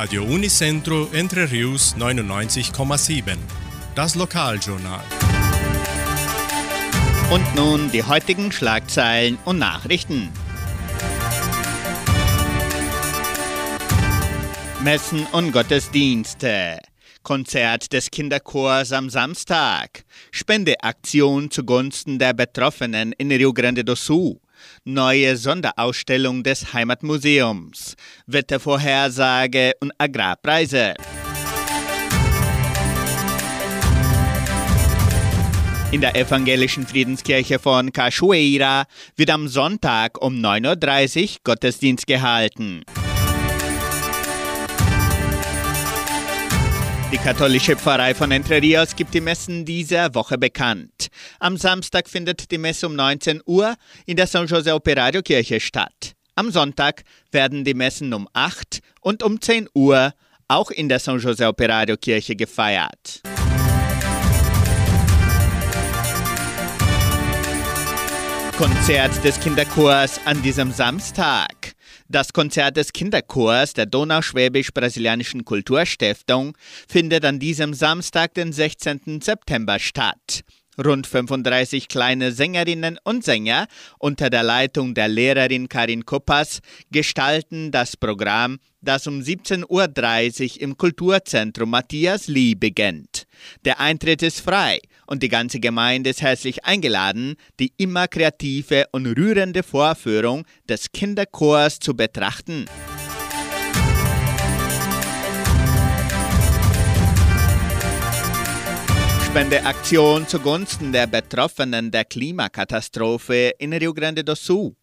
Radio Unicentro Entre Rius 99,7. Das Lokaljournal. Und nun die heutigen Schlagzeilen und Nachrichten. Messen und Gottesdienste. Konzert des Kinderchors am Samstag. Spendeaktion zugunsten der Betroffenen in Rio Grande do Sul. Neue Sonderausstellung des Heimatmuseums. Wettervorhersage und Agrarpreise. In der evangelischen Friedenskirche von Cachoeira wird am Sonntag um 9.30 Uhr Gottesdienst gehalten. Die katholische Pfarrei von Entre Rios gibt die Messen dieser Woche bekannt. Am Samstag findet die Messe um 19 Uhr in der San Jose Operario Kirche statt. Am Sonntag werden die Messen um 8 und um 10 Uhr auch in der San Jose Operario Kirche gefeiert. Konzert des Kinderchors an diesem Samstag. Das Konzert des Kinderchors der Donauschwäbisch-Brasilianischen Kulturstiftung findet an diesem Samstag, den 16. September statt. Rund 35 kleine Sängerinnen und Sänger unter der Leitung der Lehrerin Karin Kuppas gestalten das Programm, das um 17.30 Uhr im Kulturzentrum Matthias Lee beginnt. Der Eintritt ist frei und die ganze Gemeinde ist herzlich eingeladen, die immer kreative und rührende Vorführung des Kinderchors zu betrachten. Spendeaktion zugunsten der Betroffenen der Klimakatastrophe in Rio Grande do Sul.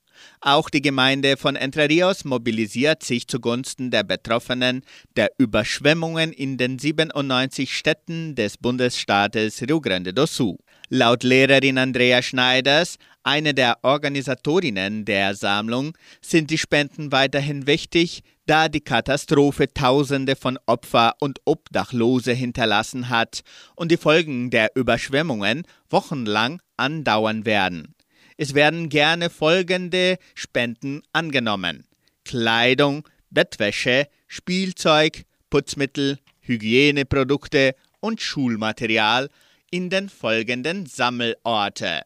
Auch die Gemeinde von Entre Rios mobilisiert sich zugunsten der Betroffenen der Überschwemmungen in den 97 Städten des Bundesstaates Rio Grande do Sul. Laut Lehrerin Andrea Schneiders, eine der Organisatorinnen der Sammlung, sind die Spenden weiterhin wichtig, da die Katastrophe Tausende von Opfer und Obdachlose hinterlassen hat und die Folgen der Überschwemmungen wochenlang andauern werden. Es werden gerne folgende Spenden angenommen. Kleidung, Bettwäsche, Spielzeug, Putzmittel, Hygieneprodukte und Schulmaterial in den folgenden Sammelorte.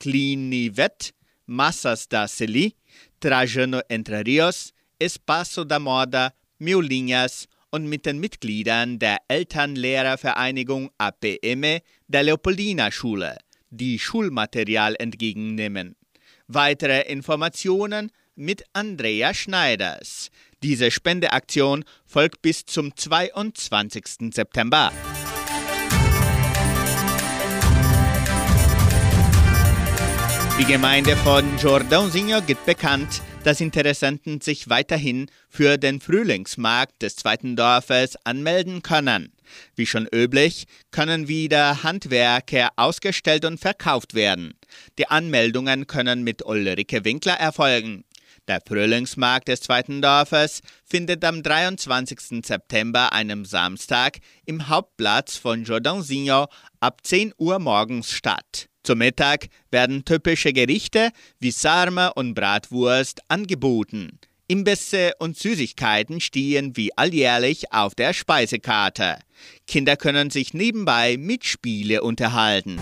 Clinivet, Massas da Celi, Trajano Entre Rios, Espaço da Moda, Miolinhas und mit den Mitgliedern der Elternlehrervereinigung APM der Leopoldina Schule, die Schulmaterial entgegennehmen. Weitere Informationen mit Andrea Schneiders. Diese Spendeaktion folgt bis zum 22. September. Die Gemeinde von Jordãozinho gibt bekannt, dass Interessenten sich weiterhin für den Frühlingsmarkt des zweiten Dorfes anmelden können. Wie schon üblich, können wieder Handwerker ausgestellt und verkauft werden. Die Anmeldungen können mit Ulrike Winkler erfolgen. Der Frühlingsmarkt des zweiten Dorfes findet am 23. September, einem Samstag, im Hauptplatz von Jordãozinho ab 10 Uhr morgens statt. Zum Mittag werden typische Gerichte wie Sarma und Bratwurst angeboten. Imbisse und Süßigkeiten stehen wie alljährlich auf der Speisekarte. Kinder können sich nebenbei mit Spiele unterhalten.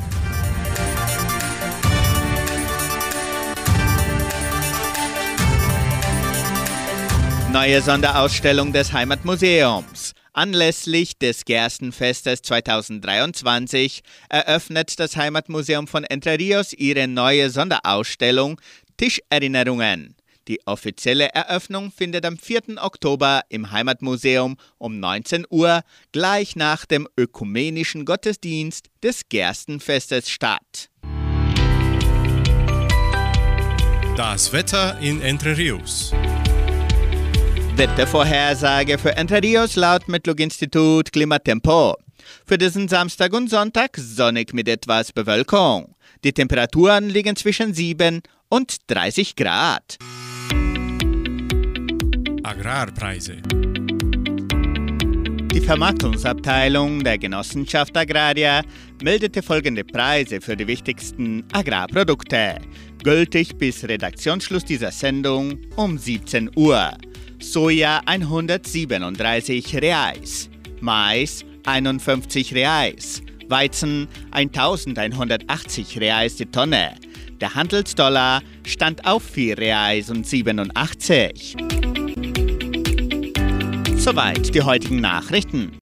Neue Sonderausstellung des Heimatmuseums. Anlässlich des Gerstenfestes 2023 eröffnet das Heimatmuseum von Entre Rios ihre neue Sonderausstellung Tischerinnerungen. Die offizielle Eröffnung findet am 4. Oktober im Heimatmuseum um 19 Uhr gleich nach dem ökumenischen Gottesdienst des Gerstenfestes statt. Das Wetter in Entre Rios. Wettervorhersage für Entre Rios laut Metlog-Institut Klimatempo. Für diesen Samstag und Sonntag sonnig mit etwas Bewölkung. Die Temperaturen liegen zwischen 7 und 30 Grad. Agrarpreise. Die Vermarktungsabteilung der Genossenschaft Agraria meldete folgende Preise für die wichtigsten Agrarprodukte, gültig bis Redaktionsschluss dieser Sendung um 17 Uhr. Soja 137 Reais, Mais 51 Reais, Weizen 1180 Reais die Tonne. Der Handelsdollar stand auf 4 Reais und 87. Soweit die heutigen Nachrichten.